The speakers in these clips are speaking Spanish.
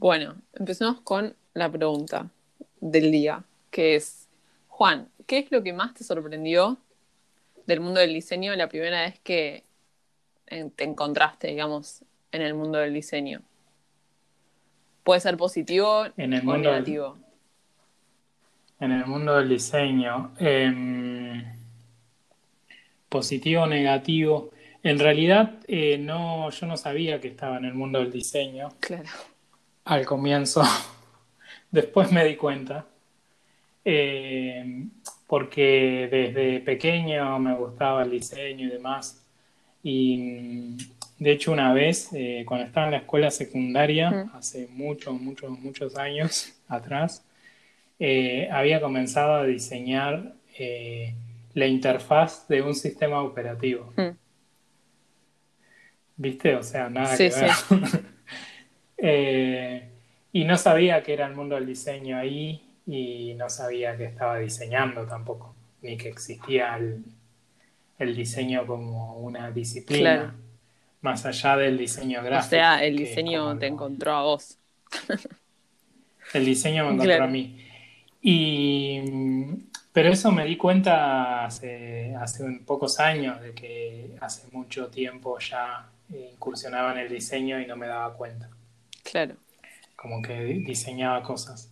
Bueno, empecemos con la pregunta del día, que es, Juan, ¿qué es lo que más te sorprendió del mundo del diseño la primera vez que te encontraste, digamos, en el mundo del diseño? Puede ser positivo En el o mundo del- negativo. En el mundo del diseño, em, positivo o negativo. En realidad, eh, no, yo no sabía que estaba en el mundo del diseño Claro. Al comienzo. Después me di cuenta. Em, porque desde pequeño me gustaba el diseño y demás. Y mm, de hecho, una vez, eh, cuando estaba en la escuela secundaria, Mm. hace muchos, muchos, muchos años atrás, eh, había comenzado a diseñar eh, la interfaz de un sistema operativo. Mm. ¿Viste? O sea, nada Sí, que ver. Eh, y no sabía que era el mundo del diseño ahí y no sabía que estaba diseñando tampoco, ni que existía el, el diseño como una disciplina, Claro. más allá del diseño O gráfico. sea, el diseño te lo- encontró a vos. El diseño me encontró Claro. a mí. Y, pero eso me di cuenta hace, hace un- pocos años, de que hace mucho tiempo ya incursionaba en el diseño y no me daba cuenta. Claro. como que diseñaba cosas.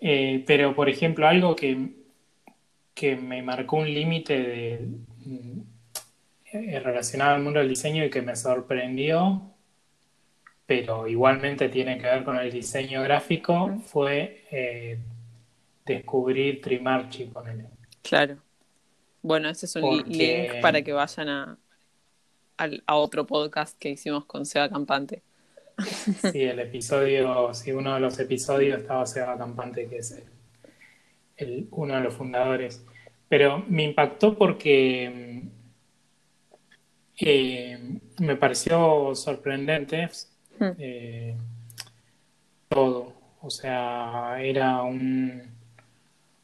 Eh, pero, por ejemplo, algo que, que me marcó un límite mm, eh, relacionado al mundo del diseño y que me sorprendió, pero igualmente tiene que ver con el diseño gráfico, fue eh, descubrir Trimarchi, ponele. Claro. Bueno, ese es un Porque- link para que vayan a, a otro podcast que hicimos con Seba Campante. Sí, el episodio, sí, uno de los episodios estaba Seba Campante, que es el- el- uno de los fundadores. Pero me impactó porque eh, me pareció sorprendente Hmm. eh, todo. O sea, era un...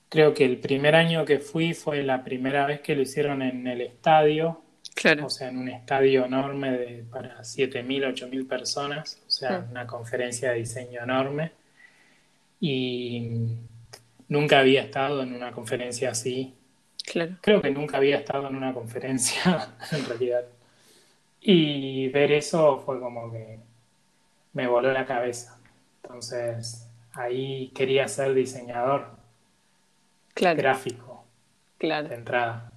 Creo que el primer año que fui fue la primera vez que lo hicieron en el estadio, Claro. o sea, en un estadio enorme de, para 7.000, 8.000 personas, o sea, Mm. una conferencia de diseño enorme. Y nunca había estado en una conferencia así. Claro. Creo que nunca había estado en una conferencia, en realidad. Y ver eso fue como que me voló la cabeza. Entonces, ahí quería ser diseñador Claro. gráfico Claro. de entrada.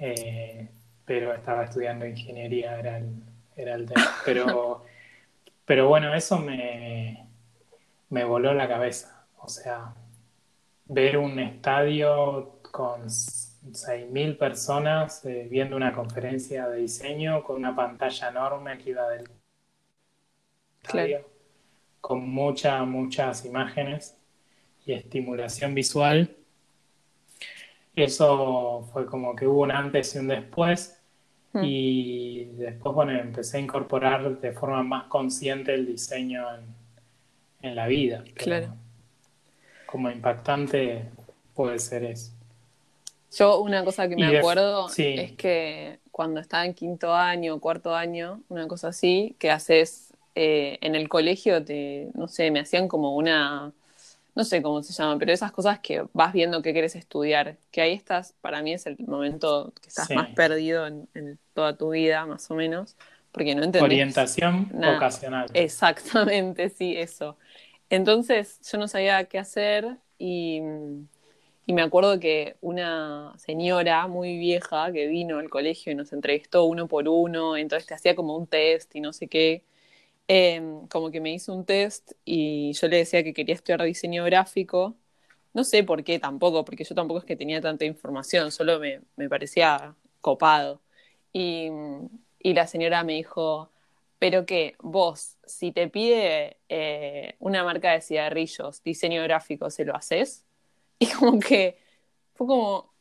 Eh, pero estaba estudiando ingeniería, era el, era el tema. Pero, pero bueno, eso me, me voló la cabeza. O sea, ver un estadio con 6.000 personas eh, viendo una conferencia de diseño con una pantalla enorme que iba del estadio, con muchas, muchas imágenes y estimulación visual. Eso fue como que hubo un antes y un después. Mm. Y después, bueno, empecé a incorporar de forma más consciente el diseño en, en la vida. Claro. Como impactante puede ser eso. Yo una cosa que me de- acuerdo sí. es que cuando estaba en quinto año, cuarto año, una cosa así, que haces eh, en el colegio, te, no sé, me hacían como una, no sé cómo se llama, pero esas cosas que vas viendo que quieres estudiar, que ahí estás, para mí es el momento que estás Sí. más perdido en, en toda tu vida, más o menos, porque no entendés Orientación nada. vocacional. Exactamente, sí, eso. Entonces yo no sabía qué hacer y, y me acuerdo que una señora muy vieja que vino al colegio y nos entrevistó uno por uno, entonces te hacía como un test y no sé qué, eh, como que me hizo un test y yo le decía que quería estudiar diseño gráfico. No sé por qué tampoco, porque yo tampoco es que tenía tanta información, solo me, me parecía copado. Y, y la señora me dijo, pero que vos, si te pide eh, una marca de cigarrillos, diseño gráfico, ¿se lo haces? Y como que fue como,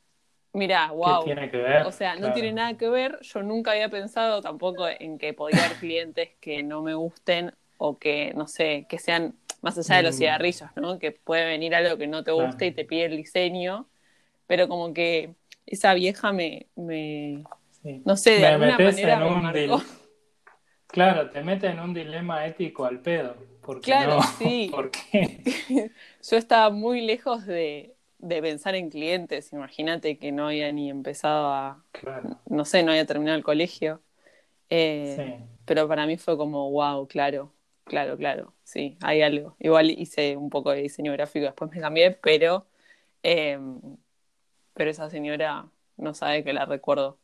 mira, ¿Qué wow. tiene que ver? O sea, no Claro. tiene nada que ver. Yo nunca había pensado tampoco en que podía haber clientes que no me gusten o que, no sé, que sean más allá de los Mm. cigarrillos, ¿no? Que puede venir algo que no te Claro. guste y te pide el diseño, pero como que esa vieja me, me Sí. no sé, de Me alguna manera en me un Claro, te mete en un dilema ético al pedo, ¿Por qué Claro, no? sí. ¿Por qué? Yo estaba muy lejos de, de pensar en clientes. Imagínate que no había ni empezado a, Claro, no sé, no había terminado el colegio. Eh, sí. Pero para mí fue como, wow, claro, claro, claro, sí, hay algo. Igual hice un poco de diseño gráfico, después me cambié, pero, eh, pero esa señora no sabe que la recuerdo.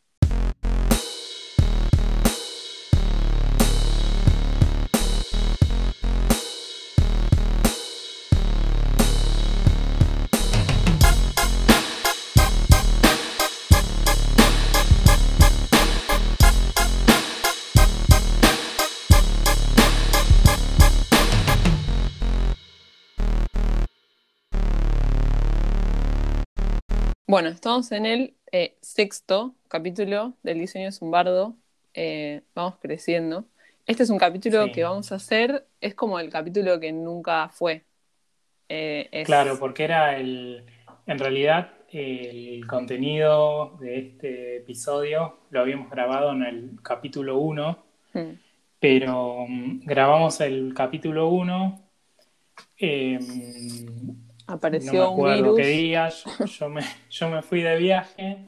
Bueno, estamos en el eh, sexto capítulo del diseño es un bardo. Eh, vamos creciendo. Este es un capítulo Sí. que vamos a hacer, es como el capítulo que nunca fue. Eh, es- Claro, porque era el, en realidad el contenido de este episodio lo habíamos grabado en el capítulo 1, Hmm, pero mm, grabamos el capítulo 1, eh, no me Apareció un acuerdo virus. qué yo, me, yo me fui de viaje,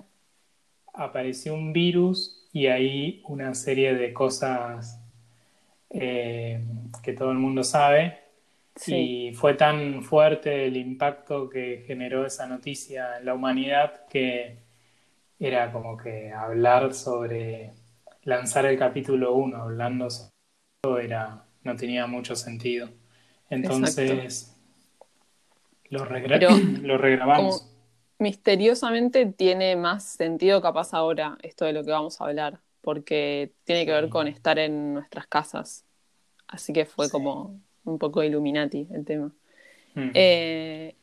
apareció un virus y ahí una serie de cosas eh, que todo el mundo sabe. Sí, Y fue tan fuerte el impacto que generó esa noticia en la humanidad que era como que hablar sobre lanzar el capítulo 1, hablando sobre eso, era, no tenía mucho sentido. Entonces lo, regra- Pero, lo regrabamos. como misteriosamente tiene más sentido capaz ahora esto de lo que vamos a hablar, porque tiene que ver con estar en nuestras casas. Así que fue Sí. como un poco Illuminati el tema. Eh,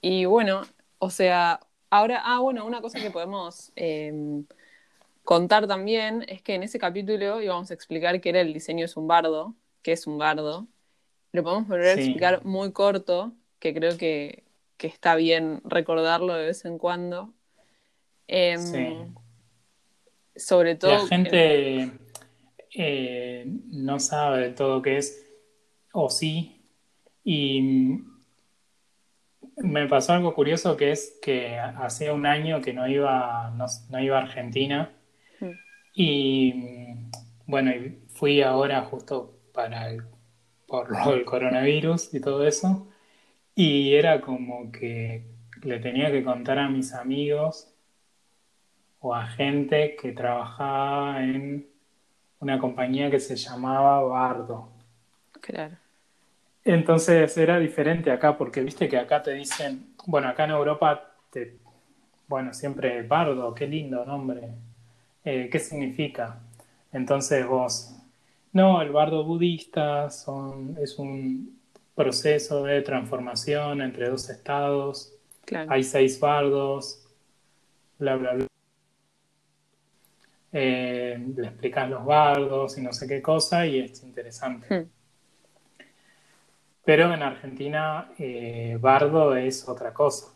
y bueno, o sea, ahora, ah, bueno, una cosa que podemos eh, contar también es que en ese capítulo íbamos a explicar que era el diseño es un bardo, que es un bardo. Lo podemos volver a explicar muy corto, que creo que, que está bien recordarlo de vez en cuando. Em, Sí. Sobre todo. La gente eh, no sabe de todo qué es, o sí, y me pasó algo curioso que es que hacía un año que no iba, no, no iba a Argentina, Mm. y bueno, y fui ahora justo para el, por lo del coronavirus y todo eso, y era como que le tenía que contar a mis amigos o a gente que trabajaba en una compañía que se llamaba Bardo. Claro. Entonces era diferente acá, porque viste que acá te dicen, bueno, acá en Europa, te, bueno, siempre Bardo, qué lindo nombre. Eh, ¿qué significa? Entonces vos, no, el bardo budista son, es un proceso de transformación entre dos estados, Claro. hay seis bardos, bla, bla, bla. Eh, le explicas los bardos y no sé qué cosa y es interesante. Hmm. Pero en Argentina, eh, bardo es otra cosa.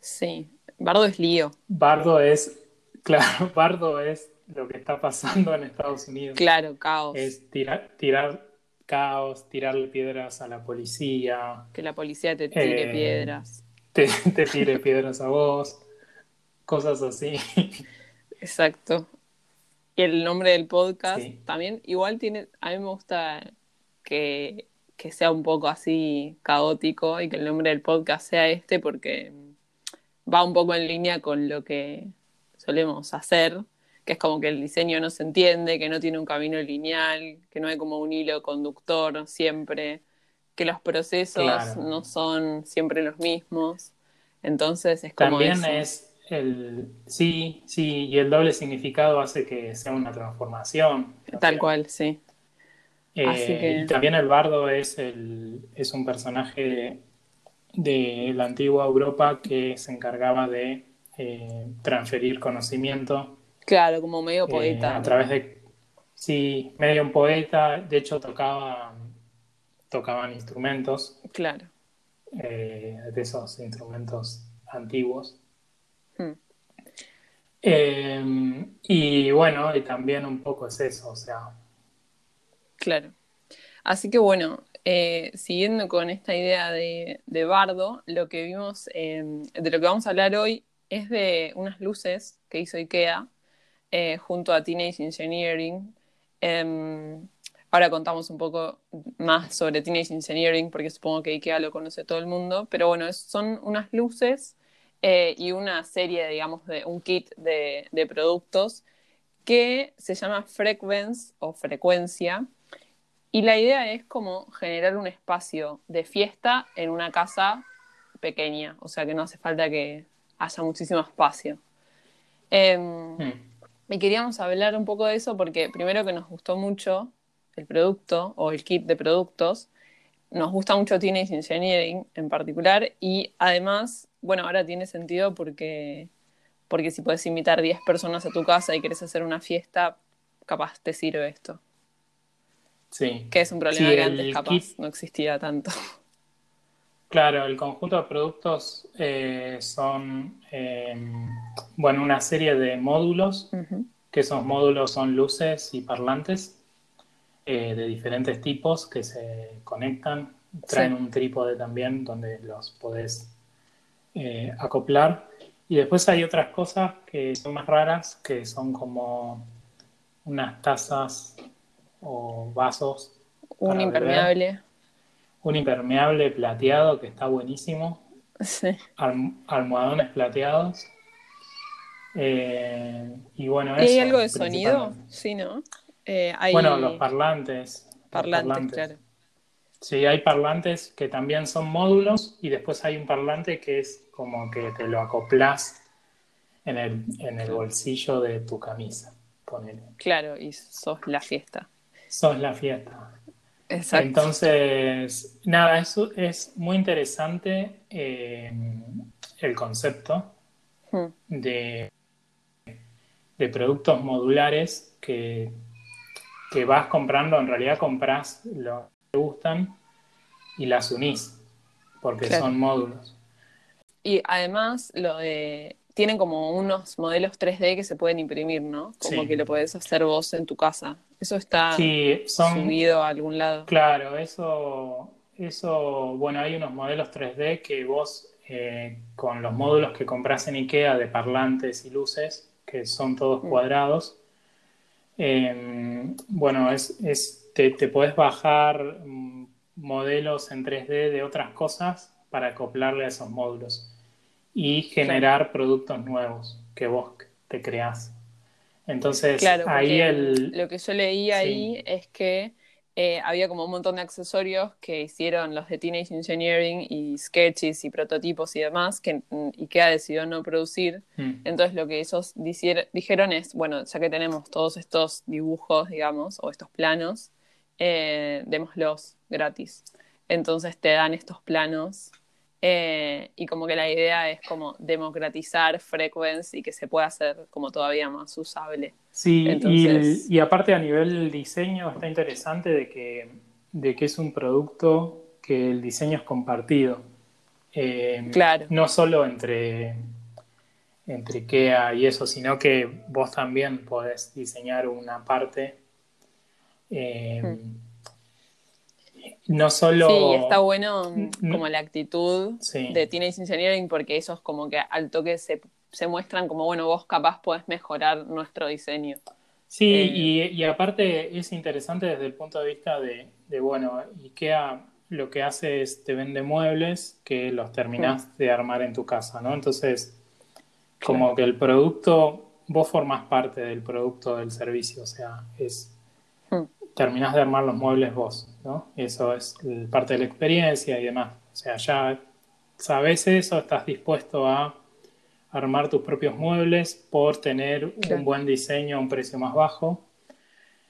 Sí. Bardo es lío. Bardo es, claro, bardo es lo que está pasando en Estados Unidos. Claro, caos. Es tirar, tirar caos, tirarle piedras a la policía, Que la policía te tire Eh, piedras. te, te tire piedras a vos, cosas así. Exacto. Y el nombre del podcast Sí. también, igual tiene, a mí me gusta que, que sea un poco así caótico y que el nombre del podcast sea este porque va un poco en línea con lo que solemos hacer, que es como que el diseño no se entiende, que no tiene un camino lineal, que no hay como un hilo conductor siempre, que los procesos Claro. no son siempre los mismos. Entonces es como También eso. es el, sí, sí, y el doble significado hace que sea una transformación. O Tal sea, cual, sí. Eh, Así que- Y también el bardo es, el, es un personaje de la antigua Europa que se encargaba de eh, transferir conocimiento Claro, como medio eh, poeta. a través de, sí, medio un poeta, de hecho tocaba, tocaban instrumentos, Claro. eh, de esos instrumentos antiguos. Hmm. Eh, y bueno, y también un poco es eso, o sea, Claro. Así que bueno, eh, siguiendo con esta idea de, Bardo, lo que vimos, de lo que vamos a hablar hoy es de unas luces que hizo IKEA eh, junto a Teenage Engineering. Em, ahora contamos un poco más sobre Teenage Engineering porque supongo que IKEA lo conoce todo el mundo, pero bueno, son unas luces eh, y una serie, digamos, de un kit de, productos que se llama Frequence o Frecuencia y la idea es como generar un espacio de fiesta en una casa pequeña, o sea que no hace falta que haya muchísimo espacio. Hmm. Y queríamos hablar un poco de eso porque primero que nos gustó mucho el producto o el kit de productos, nos gusta mucho Teenage Engineering en particular y además, bueno, ahora tiene sentido porque, porque si puedes invitar 10 personas a tu casa y quieres hacer una fiesta, capaz te sirve esto. Sí. Que es un problema que antes capaz no existía tanto. Claro, el conjunto de productos eh, son, eh, bueno, una serie de módulos, que esos módulos son luces y parlantes eh, de diferentes tipos que se conectan, traen un trípode también donde los podés acoplar. Y después hay otras cosas que son más raras, que son como unas tazas o vasos. Un impermeable. Un impermeable plateado que está buenísimo. Sí. almohadones plateados. Eh, y bueno, ¿Y hay algo de sonido? Sí, ¿no? Eh, bueno, los parlantes. Parlantes, claro. Sí, hay parlantes que también son módulos y después hay un parlante que es como que te lo acoplas en el, en el bolsillo de tu camisa. Claro, y sos la fiesta sos la fiesta. Exacto. Entonces, nada, eso es muy interesante eh, el concepto hmm. de, de productos modulares que, que vas comprando, en realidad compras lo que te gustan y las unís, porque son módulos. Y además, lo de tienen como unos modelos 3D que se pueden imprimir, ¿no? Como que lo podés hacer vos en tu casa. Eso está subido a algún lado. Claro, eso, eso, bueno, hay unos modelos 3D que vos eh, con los módulos que compras en IKEA de parlantes y luces, que son todos cuadrados, em, bueno, es, es te, te podés bajar mm, modelos en 3D de otras cosas para acoplarle a esos módulos y generar productos nuevos que vos te creás. Entonces, ahí el... Lo que yo leí ahí es que eh, había como un montón de accesorios que hicieron los de Teenage Engineering y sketches y prototipos y demás que mm, IKEA decidió no producir. Mm. Entonces lo que ellos dijeron es, bueno, ya que tenemos todos estos dibujos, digamos, o estos planos, eh, démoslos gratis. Entonces te dan estos planos eh, y como que la idea es como democratizar Frequency y que se pueda hacer como todavía más usable. Sí, y, aparte a nivel diseño está interesante de que, de que es un producto que el diseño es compartido. Eh, claro. No solo entre, entre IKEA y eso, sino que vos también podés diseñar una parte. Eh, hmm no solo... Sí, está bueno como la actitud de Teenage Engineering porque esos como que al toque se, muestran como, bueno, vos capaz podés mejorar nuestro diseño. Sí, eh, y, aparte es interesante desde el punto de vista de, de, bueno, IKEA lo que hace es te vende muebles que los terminás de armar en tu casa, ¿no? Entonces, como que el producto, vos formás parte del producto del servicio, o sea, es terminás de armar los muebles vos, ¿no? Eso es parte de la experiencia y demás. O sea, ya sabes eso, estás dispuesto a armar tus propios muebles por tener un buen diseño a un precio más bajo.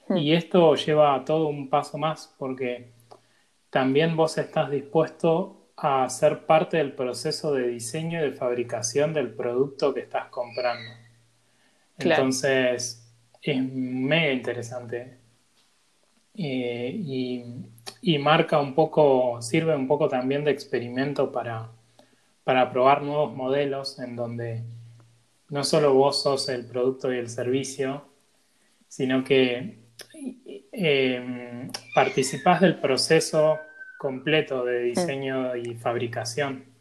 Hmm. Y esto lleva a todo un paso más porque también vos estás dispuesto a ser parte del proceso de diseño y de fabricación del producto que estás comprando. Entonces, es mega interesante eh, y, marca un poco, sirve un poco también de experimento para, para probar nuevos modelos en donde no solo vos sos el producto y el servicio, sino que eh, participás del proceso completo de diseño y fabricación.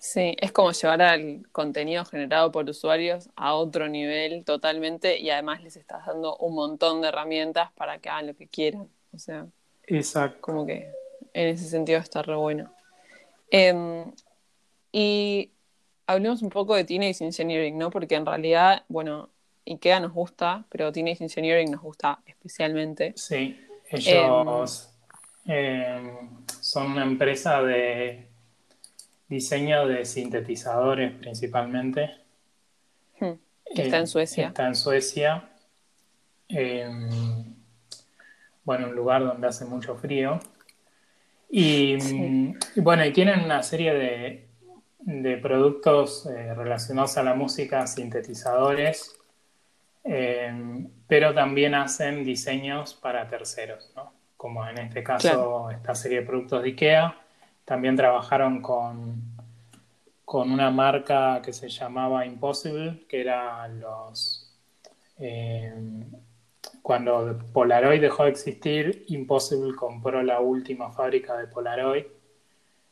Sí, es como llevar al contenido generado por usuarios a otro nivel totalmente y además les estás dando un montón de herramientas para que hagan lo que quieran. O sea, Exacto. como que en ese sentido está re bueno. Em, y hablemos un poco de Teenage Engineering, ¿no? Porque en realidad, bueno, IKEA nos gusta, pero Teenage Engineering nos gusta especialmente. Sí, ellos em, son una empresa de diseño de sintetizadores principalmente. Hmm, está en Suecia. Está en Suecia. bueno, un lugar donde hace mucho frío. Y, bueno, y tienen una serie de, de productos eh, relacionados a la música, sintetizadores, eh, pero también hacen diseños para terceros, ¿no? como en este caso esta serie de productos de IKEA también trabajaron con, con una marca que se llamaba Impossible, que era los... Eh, cuando Polaroid dejó de existir, Impossible compró la última fábrica de Polaroid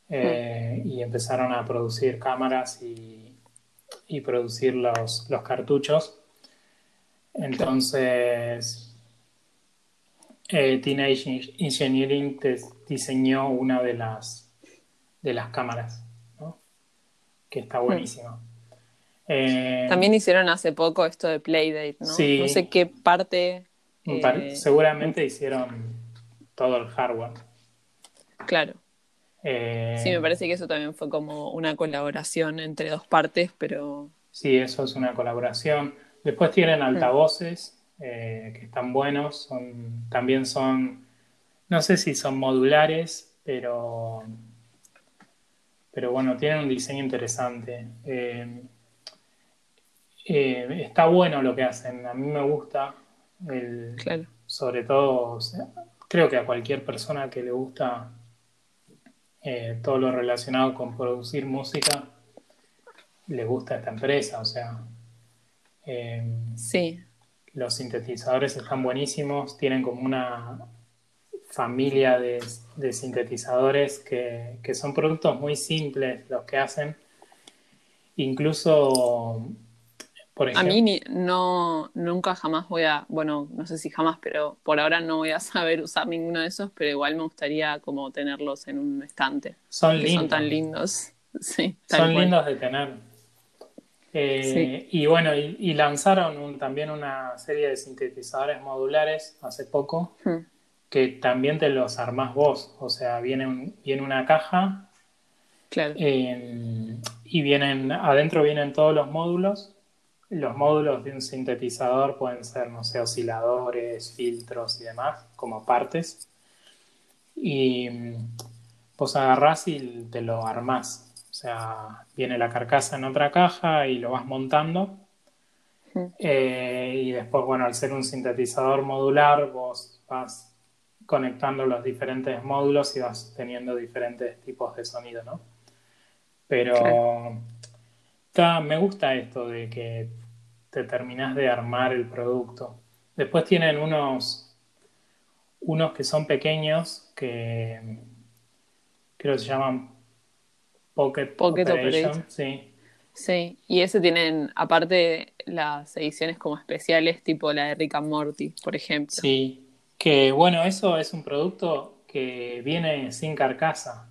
eh, y empezaron a producir cámaras y, y producir los, los, cartuchos. Entonces, eh, Teenage Engineering diseñó una de las de las cámaras, ¿no? que está hmm. buenísimo. Eh, También hicieron hace poco esto de Playdate, ¿no? Sí, no sé qué parte. Eh, seguramente hicieron todo el hardware. Claro. Eh, sí, me parece que eso también fue como una colaboración entre dos partes, pero. Sí, eso es una colaboración. Después tienen hmm. altavoces que están buenos, son, también son, no sé si son modulares, pero pero bueno, tienen un diseño interesante. Eh, eh, está bueno lo que hacen, a mí me gusta. Sobre todo, creo que a cualquier persona que le gusta eh, todo lo relacionado con producir música, le gusta esta empresa. O sea, sí. los sintetizadores están buenísimos, tienen como una familia de, sintetizadores que, son productos muy simples los que hacen. Incluso, por ejemplo... A mí no, nunca jamás voy a, bueno, no sé si jamás, pero por ahora no voy a saber usar ninguno de esos, pero igual me gustaría como tenerlos en un estante. Son lindos. Son tan lindos. Sí, son lindos de tener. Eh, y bueno, y, lanzaron también una serie de sintetizadores modulares hace poco. Hmm que también te los armás vos. O sea, viene, viene una caja claro. Y vienen, adentro vienen todos los módulos. Los módulos de un sintetizador pueden ser, no sé, osciladores, filtros y demás, como partes. Y vos agarrás y te lo armás. O sea, viene la carcasa en otra caja y lo vas montando. Eh, y después, bueno, al ser un sintetizador modular, vos vas conectando los diferentes módulos y vas teniendo diferentes tipos de sonido, ¿no? Pero me gusta esto de que te terminas de armar el producto. Después tienen unos, unos que son pequeños que creo que se llaman Pocket, Pocket Operation. Sí. Sí, y ese tienen, aparte, las ediciones como especiales, tipo la de Rick and Morty, por ejemplo. Sí, que bueno, eso es un producto que viene sin carcasa.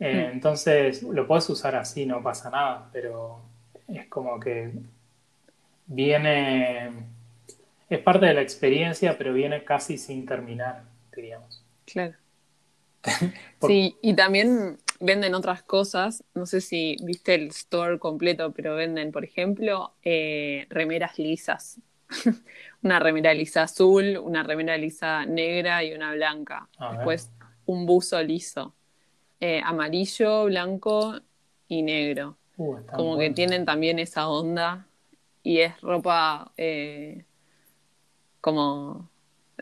Eh, hmm. Entonces lo puedes usar así, no pasa nada, pero es como que viene, es parte de la experiencia, pero viene casi sin terminar, diríamos. Claro. Sí, y también venden otras cosas, no sé si viste el store completo, pero venden, por ejemplo, eh, remeras lisas. una remera lisa azul, una remera lisa negra y una blanca. Después un buzo liso. Eh, amarillo, blanco y negro. Uh, como que tienen también esa onda y es ropa eh, como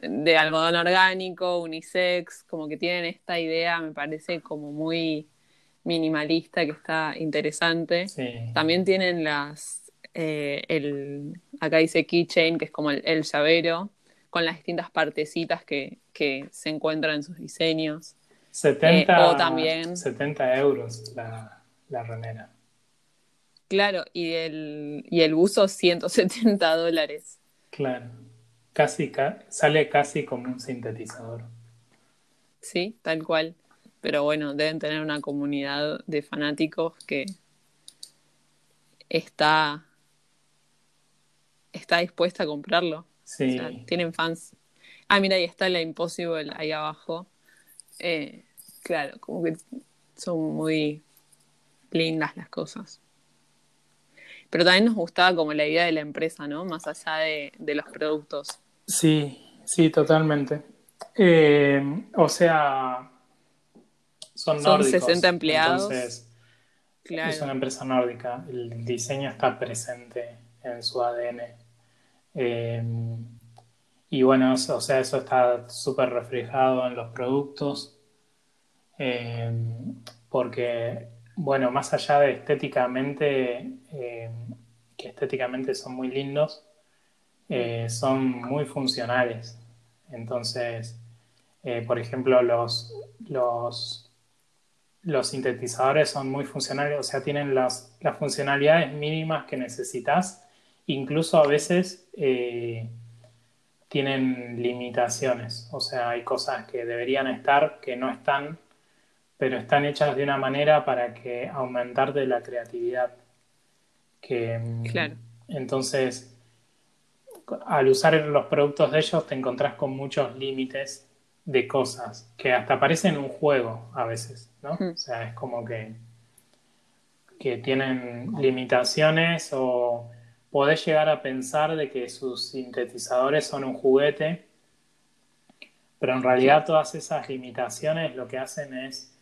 de algodón orgánico, unisex, como que tienen esta idea, me parece como muy minimalista, que está interesante. También tienen las eh, el, acá dice keychain, que es como el, llavero, con las distintas partecitas que, que se encuentran en sus diseños. 70, Eh, o también- 70 euros la, la remera. Claro, y el, y el buzo 170 dólares. Claro. Casi, ca- sale casi como un sintetizador. Sí, tal cual. Pero bueno, deben tener una comunidad de fanáticos que está, está dispuesta a comprarlo. O Sí, sea, tienen fans. Ah, mira, ahí está la Impossible ahí abajo. Eh, claro, como que son muy lindas las cosas. Pero también nos gustaba como la idea de la empresa, ¿no? Más allá de, de los productos. sí, sí, totalmente. Eh, o sea, son Son nórdicos. 60 empleados. Entonces, Claro. Es una empresa nórdica, el diseño está presente en su ADN. Eh, y bueno, o sea, eso está súper reflejado en los productos, eh, porque, bueno, más allá de estéticamente, eh, que estéticamente son muy lindos, eh, son muy funcionales. Entonces, eh, por ejemplo, los, los los sintetizadores son muy funcionales, o sea, tienen las, las funcionalidades mínimas que necesitas, incluso a veces eh, tienen limitaciones, o sea, hay cosas que deberían estar, que no están, pero están hechas de una manera para que aumentarte la creatividad. Que, mm, Claro. Entonces, al usar los productos de ellos te encontrás con muchos límites de cosas que hasta parecen un juego a veces, ¿no? Hmm. O sea, es como que, que tienen limitaciones o podés llegar a pensar de que sus sintetizadores son un juguete, pero en realidad todas esas limitaciones lo que hacen es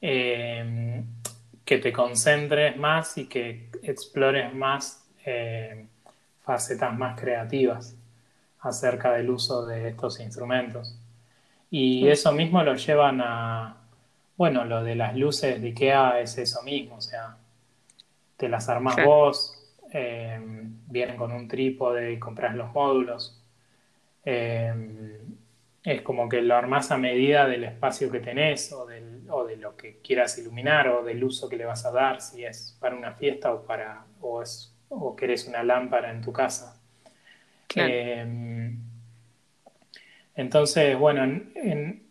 eh, que te concentres más y que explores más eh, facetas más creativas acerca del uso de estos instrumentos. Y eso mismo lo llevan a, bueno, lo de las luces de IKEA es eso mismo, o sea, te las armás Claro. vos, eh, vienen con un trípode y compras los módulos. Eh, es como que lo armás a medida del espacio que tenés o, del- o de lo que quieras iluminar o del uso que le vas a dar, si es para una fiesta o, para, o, es, o querés una lámpara en tu casa. Claro. Eh, entonces, bueno, en- en-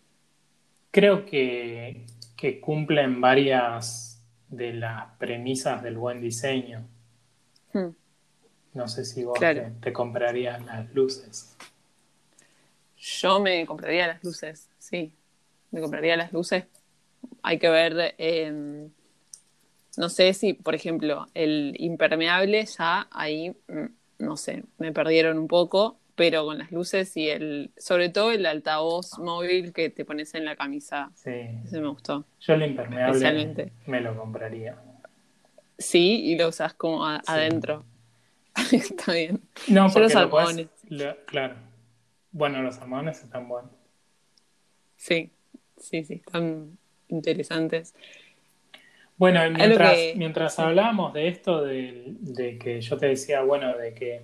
creo que, que cumplen varias de las premisas del buen diseño. Hmm. No sé si vos Claro. te, te comprarías las luces. Yo me compraría las luces, sí. Me compraría las luces. Hay que ver, eh, no sé si, por ejemplo, el impermeable ya ahí, mm, no sé, me perdieron un poco, pero con las luces y el, sobre todo el altavoz móvil que te pones en la camisa, Sí. ese me gustó. Yo el impermeable me lo compraría. Sí, y lo usas como a- Sí. adentro. Está bien. No, Yo los almohadones. lo- claro. Bueno, los almohadones están buenos. Sí, sí, sí, están interesantes. Bueno, mientras, que- mientras hablábamos de esto, de, de que yo te decía, bueno, de que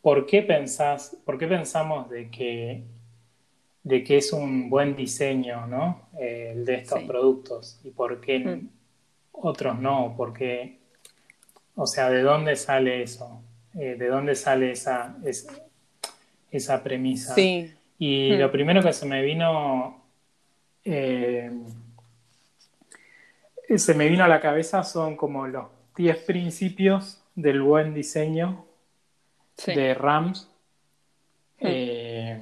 ¿por qué pensás, por qué pensamos de que, de que es un buen diseño, ¿no? Eh, el de estos Sí. productos y por qué Mm. Otros no? Porque, o sea, ¿de dónde sale eso? Eh, ¿De dónde sale esa, es- esa premisa? Sí, Y Hmm. lo primero que se me vino, eh, se me vino a la cabeza son como los 10 principios del buen diseño sí. de Rams. Hmm. eh,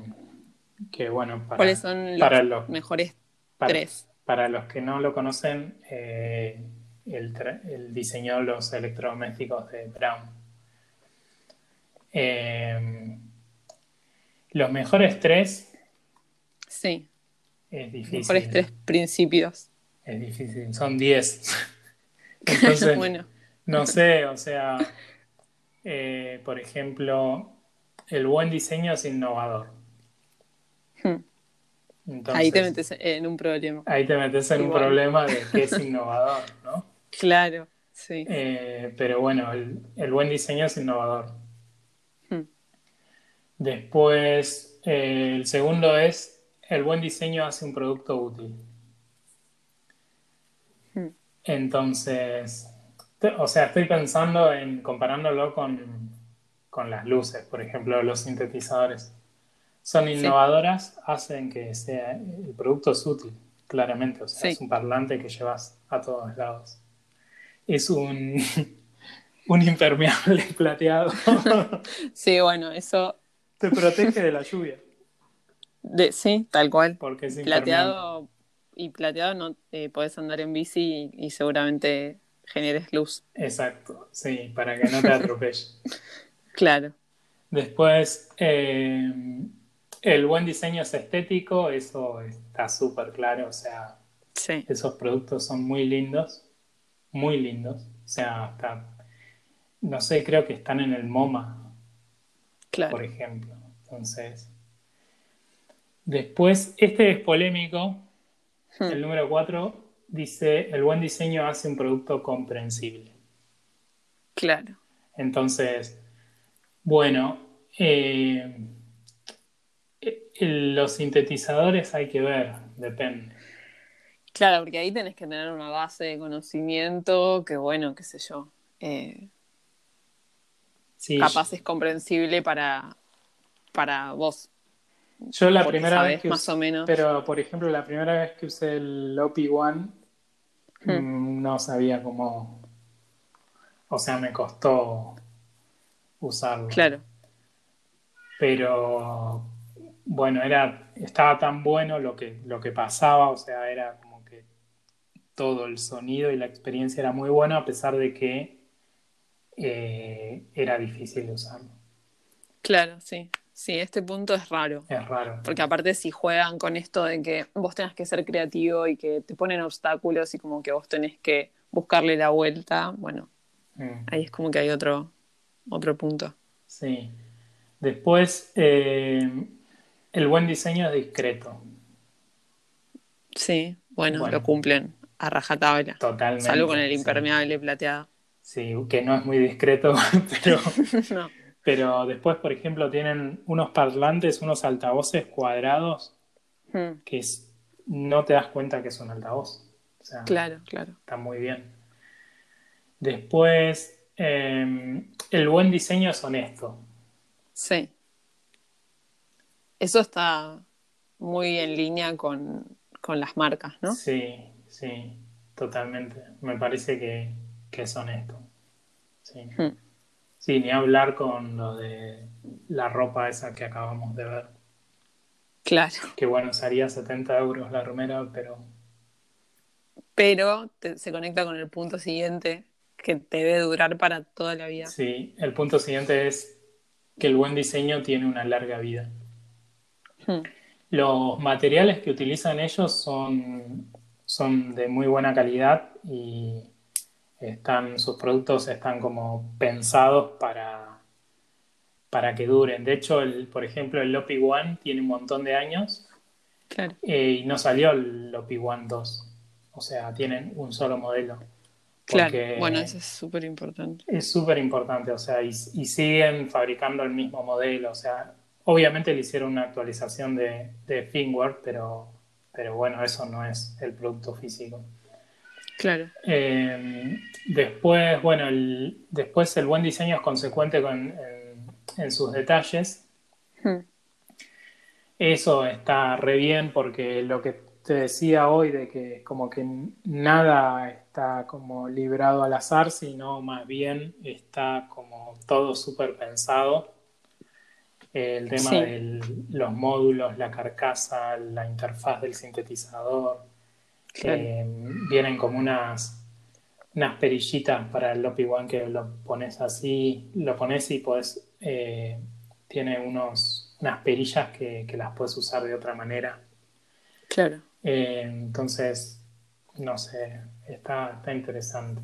que bueno, para, ¿Cuáles son los mejores para- tres? para los que no lo conocen, eh, él, tra- él diseñó los electrodomésticos de Brown. Eh, los mejores tres Sí, es difícil. mejores tres principios. Es difícil, son 10. Entonces, bueno, no sé, o sea, eh, por ejemplo, el buen diseño es innovador. hmm, Entonces, ahí te metes en un problema. ahí te metes en un problema de que es innovador, ¿no? Claro, sí. Eh, pero bueno, el, el buen diseño es innovador. Hmm. Después, eh, el segundo es, el buen diseño hace un producto útil. Hmm. Entonces, o sea, estoy pensando en comparándolo con, con las luces, por ejemplo, los sintetizadores. Son Sí. innovadoras, hacen que sea, el producto es útil, claramente. O sea, Sí. es un parlante que llevas a todos lados. Es un, un impermeable plateado. Sí, bueno, eso, Te protege de la lluvia, de, sí, tal cual. porque es. Plateado y plateado no eh, podés andar en bici y, y seguramente generes luz. Exacto, sí, para que no te atropelle. Claro, Después, eh, el buen diseño es estético, eso está súper claro, o sea, sí, esos productos son muy lindos, muy lindos, o sea, hasta, no sé, creo que están en el MoMA, claro. por ejemplo. Entonces, después, este es polémico, Hmm. el número 4 dice, el buen diseño hace un producto comprensible. Claro. Entonces, bueno, eh, los sintetizadores hay que ver, depende. Claro, porque ahí tenés que tener una base de conocimiento que, bueno, qué sé yo, eh, Sí, capaz es comprensible para, para vos. yo la primera vez que más usé, o menos. pero por ejemplo, la primera vez que usé el OP One, mm, no sabía cómo, o sea, me costó usarlo. Claro, pero bueno, era, estaba tan bueno lo que, lo que pasaba, o sea, era todo el sonido y la experiencia era muy buena, a pesar de que eh, era difícil de usarlo. claro, sí. Sí, este punto es raro. Es raro. Porque aparte si juegan con esto de que vos tengas que ser creativo y que te ponen obstáculos y como que vos tenés que buscarle la vuelta, bueno, Mm, ahí es como que hay otro, otro punto. sí. Después, eh, el buen diseño es discreto, Sí, bueno, Bueno. lo cumplen a rajatabla. totalmente. Salvo con el sí. impermeable plateado. Sí, que no es muy discreto, pero, no. pero después, por ejemplo, tienen unos parlantes, unos altavoces cuadrados Hmm, que es- no te das cuenta que es un altavoz. O sea, Claro, claro. está muy bien. Después, eh, el buen diseño es honesto. Sí. Eso está muy en línea con, con las marcas, ¿no? Sí, sí, totalmente. Me parece que, que es honesto. Sí. Hmm. Sí, ni hablar con lo de la ropa esa que acabamos de ver. Claro. Que bueno, sería 70 euros la remera, pero Pero te- se conecta con el punto siguiente, que debe durar para toda la vida. sí, el punto siguiente es que el buen diseño tiene una larga vida. Hmm, Los materiales que utilizan ellos son, son de muy buena calidad y están, sus productos están como pensados para, para que duren. De hecho, el, por ejemplo, el Lopi One tiene un montón de años Claro. eh, y no salió el Lopi One 2. O sea, tienen un solo modelo. Claro. Bueno, eso es súper importante. es súper importante, o sea, y, y siguen fabricando el mismo modelo, o sea, obviamente le hicieron una actualización de, de firmware, pero, pero bueno, eso no es el producto físico. Claro. Eh, después, bueno, el, después el buen diseño es consecuente con, en, en sus detalles. Hmm, Eso está re bien porque lo que te decía hoy de que como que nada está como librado al azar, sino más bien está como todo súper pensado. El tema Sí. de los módulos, la carcasa, la interfaz del sintetizador. Claro. Eh, vienen como unas, unas perillitas para el Lopi One que lo pones así, lo pones y podés, eh, tiene unos, unas perillas que, que las puedes usar de otra manera. Claro. Eh, entonces, no sé, está, está interesante.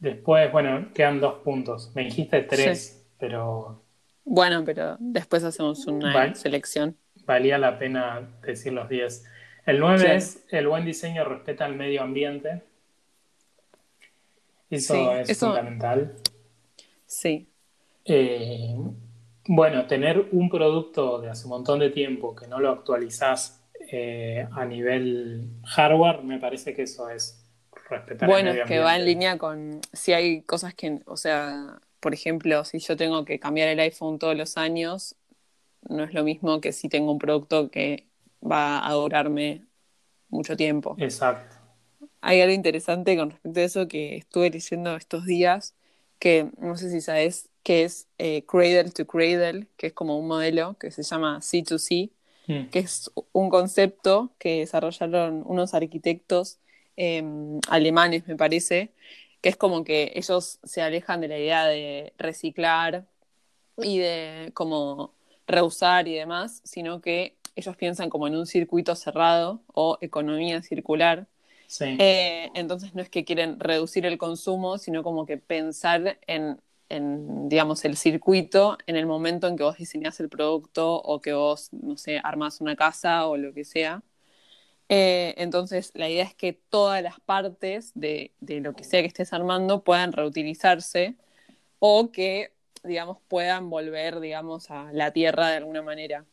Después, bueno, quedan dos puntos. Me dijiste tres, pero Bueno, pero después hacemos una selección. valía la pena decir los diez. El nueve Claro. es el buen diseño respeta el medio ambiente. Eso Sí, es eso- fundamental. Sí. Eh, Bueno, tener un producto de hace un montón de tiempo que no lo actualizás eh, a nivel hardware, me parece que eso es respetar Bueno, el medio es que va en ambiente. línea con si hay cosas que, o sea, por ejemplo, si yo tengo que cambiar el iPhone todos los años, no es lo mismo que si tengo un producto que va a durarme mucho tiempo. Exacto. Hay algo interesante con respecto a eso que estuve leyendo estos días, que no sé si sabes que es eh, Cradle to Cradle, que es como un modelo que se llama C2C, Mm. que es un concepto que desarrollaron unos arquitectos eh, alemanes, me parece, que es como que ellos se alejan de la idea de reciclar y de como reusar y demás, sino que ellos piensan como en un circuito cerrado o economía circular. Sí. Eh, entonces no es que quieren reducir el consumo, sino como que pensar en, en, digamos, el circuito en el momento en que vos diseñás el producto o que vos, no sé, armás una casa o lo que sea. Eh, entonces la idea es que todas las partes de, de lo que sea que estés armando puedan reutilizarse o que, digamos, puedan volver, digamos, a la tierra de alguna manera.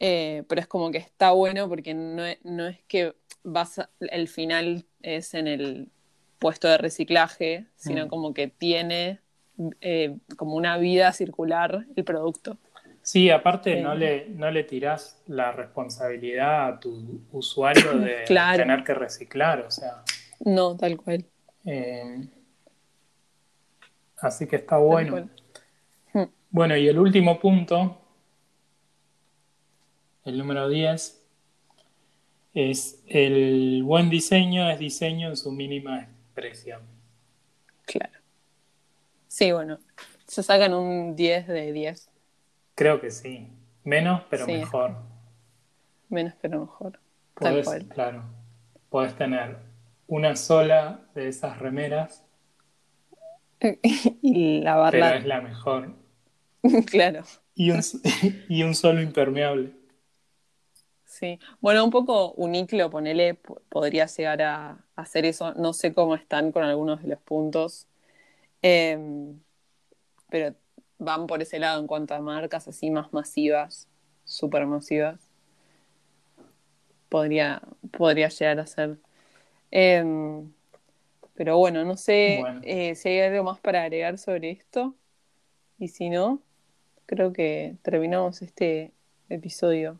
Eh, pero es como que está bueno porque no es, no es que vas a- el final es en el puesto de reciclaje, sino Mm. como que tiene eh, como una vida circular el producto. Sí, aparte no le, no le tirás la responsabilidad a tu usuario de Claro. tener que reciclar, o sea. No, tal cual. eh, así que está bueno. cual. Mm. Bueno, y el último punto, el número 10, es el buen diseño es diseño en su mínima expresión. Claro. Sí, bueno, se sacan un 10 de 10, Creo que sí. Menos, pero Sí. mejor. menos pero mejor. Tal Podés, cual. claro, podés tener una sola de esas remeras, y la pero es la mejor. claro. Y un, y un solo impermeable. Sí, bueno, un poco Uniclo, ponele, po- podría llegar a hacer eso. No sé cómo están con algunos de los puntos, Em, pero van por ese lado en cuanto a marcas así más masivas, súper masivas. Podría, podría llegar a ser. Em, pero bueno, no sé Bueno. eh, si hay algo más para agregar sobre esto. Y si no, creo que terminamos este episodio.